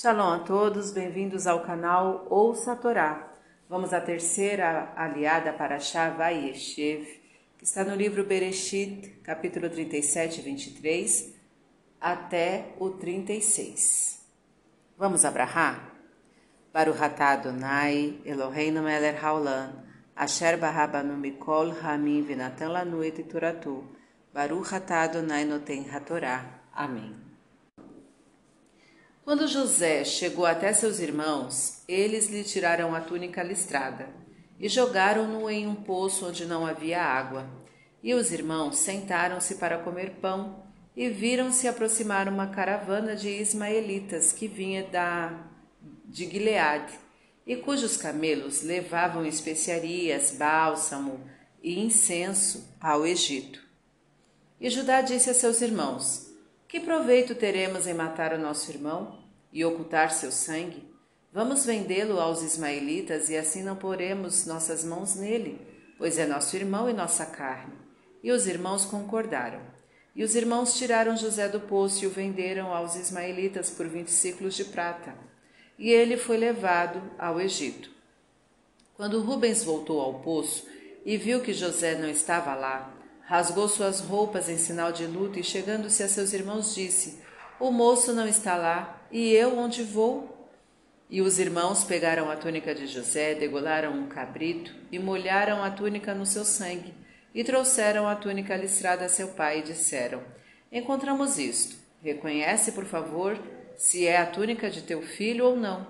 Shalom a todos, bem-vindos ao canal Ouça a Torá. Vamos à terceira aliada para Shah Vayeshev, que está no livro Bereshit, capítulo 37 e 23, até o 36. Vamos abrahar? Baruch atah Adonai, Eloheinu melech haolam, asher barabanu mikol hamim venatan lanu et toratu, Baruch atah Adonai noten hatorá. Amém. Quando José chegou até seus irmãos, eles lhe tiraram a túnica listrada e jogaram-no em um poço onde não havia água. E os irmãos sentaram-se para comer pão e viram-se aproximar uma caravana de ismaelitas que vinha da de Gileade e cujos camelos levavam especiarias, bálsamo e incenso ao Egito. E Judá disse a seus irmãos: que proveito teremos em matar o nosso irmão e ocultar seu sangue? Vamos vendê-lo aos ismaelitas e assim não poremos nossas mãos nele, pois é nosso irmão e nossa carne. E os irmãos concordaram. E os irmãos tiraram José do poço e o venderam aos ismaelitas por vinte ciclos de prata. E ele foi levado ao Egito. Quando Rubens voltou ao poço e viu que José não estava lá, rasgou suas roupas em sinal de luto e, chegando-se a seus irmãos, disse: O moço não está lá, e eu onde vou? E os irmãos pegaram a túnica de José, degolaram um cabrito e molharam a túnica no seu sangue, e trouxeram a túnica listrada a seu pai e disseram: Encontramos isto. Reconhece, por favor, se é a túnica de teu filho ou não.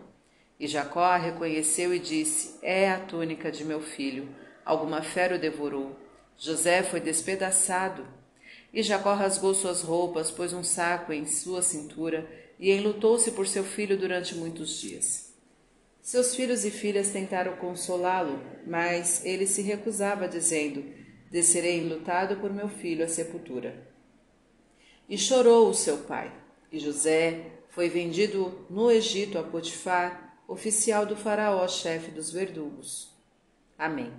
E Jacó a reconheceu e disse: É a túnica de meu filho. Alguma fera o devorou. José foi despedaçado. E Jacó rasgou suas roupas, pôs um saco em sua cintura e enlutou-se por seu filho durante muitos dias. Seus filhos e filhas tentaram consolá-lo, mas ele se recusava, dizendo: Descerei enlutado por meu filho à sepultura. E chorou o seu pai. E José foi vendido no Egito a Potifar, oficial do faraó, chefe dos verdugos. Amém.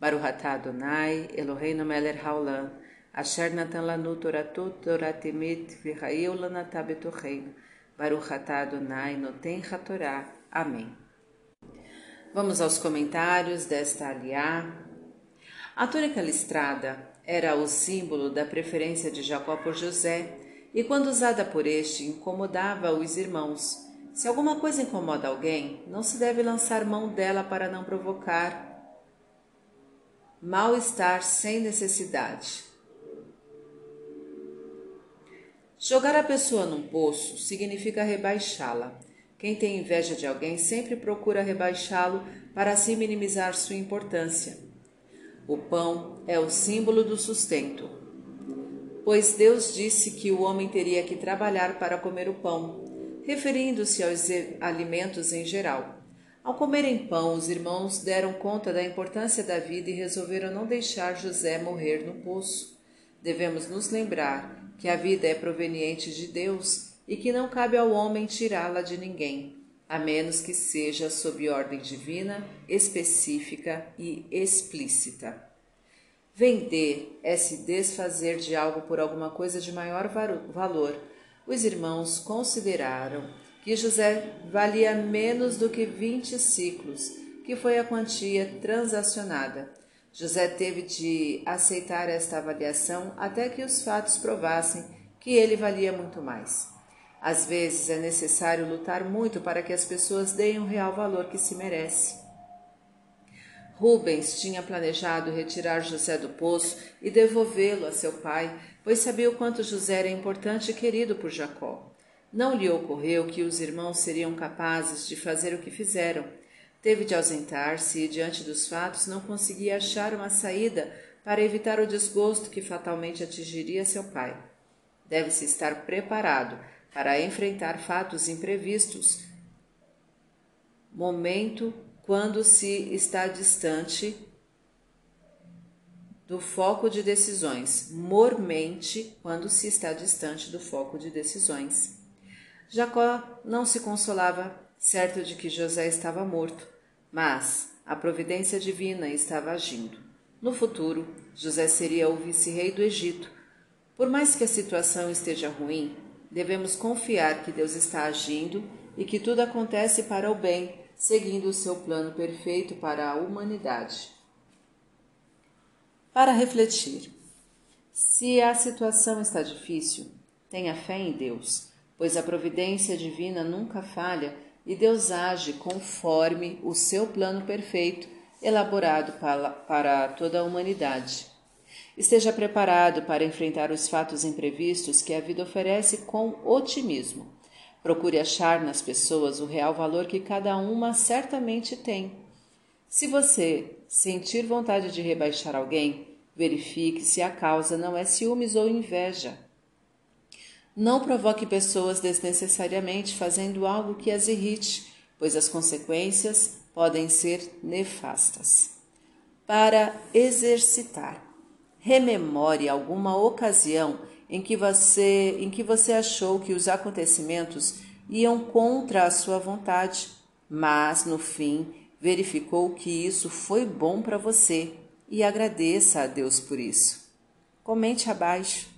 Baruch atah Adonai, Eloheinu melech haolam, asher natan lanu toratu torat emet v'chayeu lanatah betocheinu. Baruch atah Adonai, noten hatorá. Amém. Vamos aos comentários desta aliá. A túnica listrada era o símbolo da preferência de Jacó por José, e quando usada por este, incomodava os irmãos. Se alguma coisa incomoda alguém, não se deve lançar mão dela para não provocar mal-estar sem necessidade. Jogar a pessoa num poço significa rebaixá-la. Quem tem inveja de alguém sempre procura rebaixá-lo para assim minimizar sua importância. O pão é o símbolo do sustento, pois Deus disse que o homem teria que trabalhar para comer o pão, referindo-se aos alimentos em geral. Ao comerem pão, os irmãos deram conta da importância da vida e resolveram não deixar José morrer no poço. Devemos nos lembrar que a vida é proveniente de Deus e que não cabe ao homem tirá-la de ninguém, a menos que seja sob ordem divina, específica e explícita. Vender é se desfazer de algo por alguma coisa de maior valor. Os irmãos consideraram que José valia menos do que vinte ciclos, que foi a quantia transacionada. José teve de aceitar esta avaliação até que os fatos provassem que ele valia muito mais. Às vezes é necessário lutar muito para que as pessoas deem o real valor que se merece. Rubens tinha planejado retirar José do poço e devolvê-lo a seu pai, pois sabia o quanto José era importante e querido por Jacó. Não lhe ocorreu que os irmãos seriam capazes de fazer o que fizeram. Teve de ausentar-se e, diante dos fatos, não conseguia achar uma saída para evitar o desgosto que fatalmente atingiria seu pai. Deve-se estar preparado para enfrentar fatos imprevistos. Momento quando se está distante do foco de decisões, mormente quando se está distante do foco de decisões. Jacó não se consolava, certo de que José estava morto, mas a providência divina estava agindo. No futuro, José seria o vice-rei do Egito. Por mais que a situação esteja ruim, devemos confiar que Deus está agindo e que tudo acontece para o bem, seguindo o seu plano perfeito para a humanidade. Para refletir. Se a situação está difícil, tenha fé em Deus, pois a providência divina nunca falha e Deus age conforme o seu plano perfeito elaborado para, toda a humanidade. Esteja preparado para enfrentar os fatos imprevistos que a vida oferece com otimismo. Procure achar nas pessoas o real valor que cada uma certamente tem. Se você sentir vontade de rebaixar alguém, verifique se a causa não é ciúmes ou inveja. Não provoque pessoas desnecessariamente fazendo algo que as irrite, pois as consequências podem ser nefastas. Para exercitar, rememore alguma ocasião em que você em que você achou que os acontecimentos iam contra a sua vontade, mas no fim verificou que isso foi bom para você e agradeça a Deus por isso. Comente abaixo.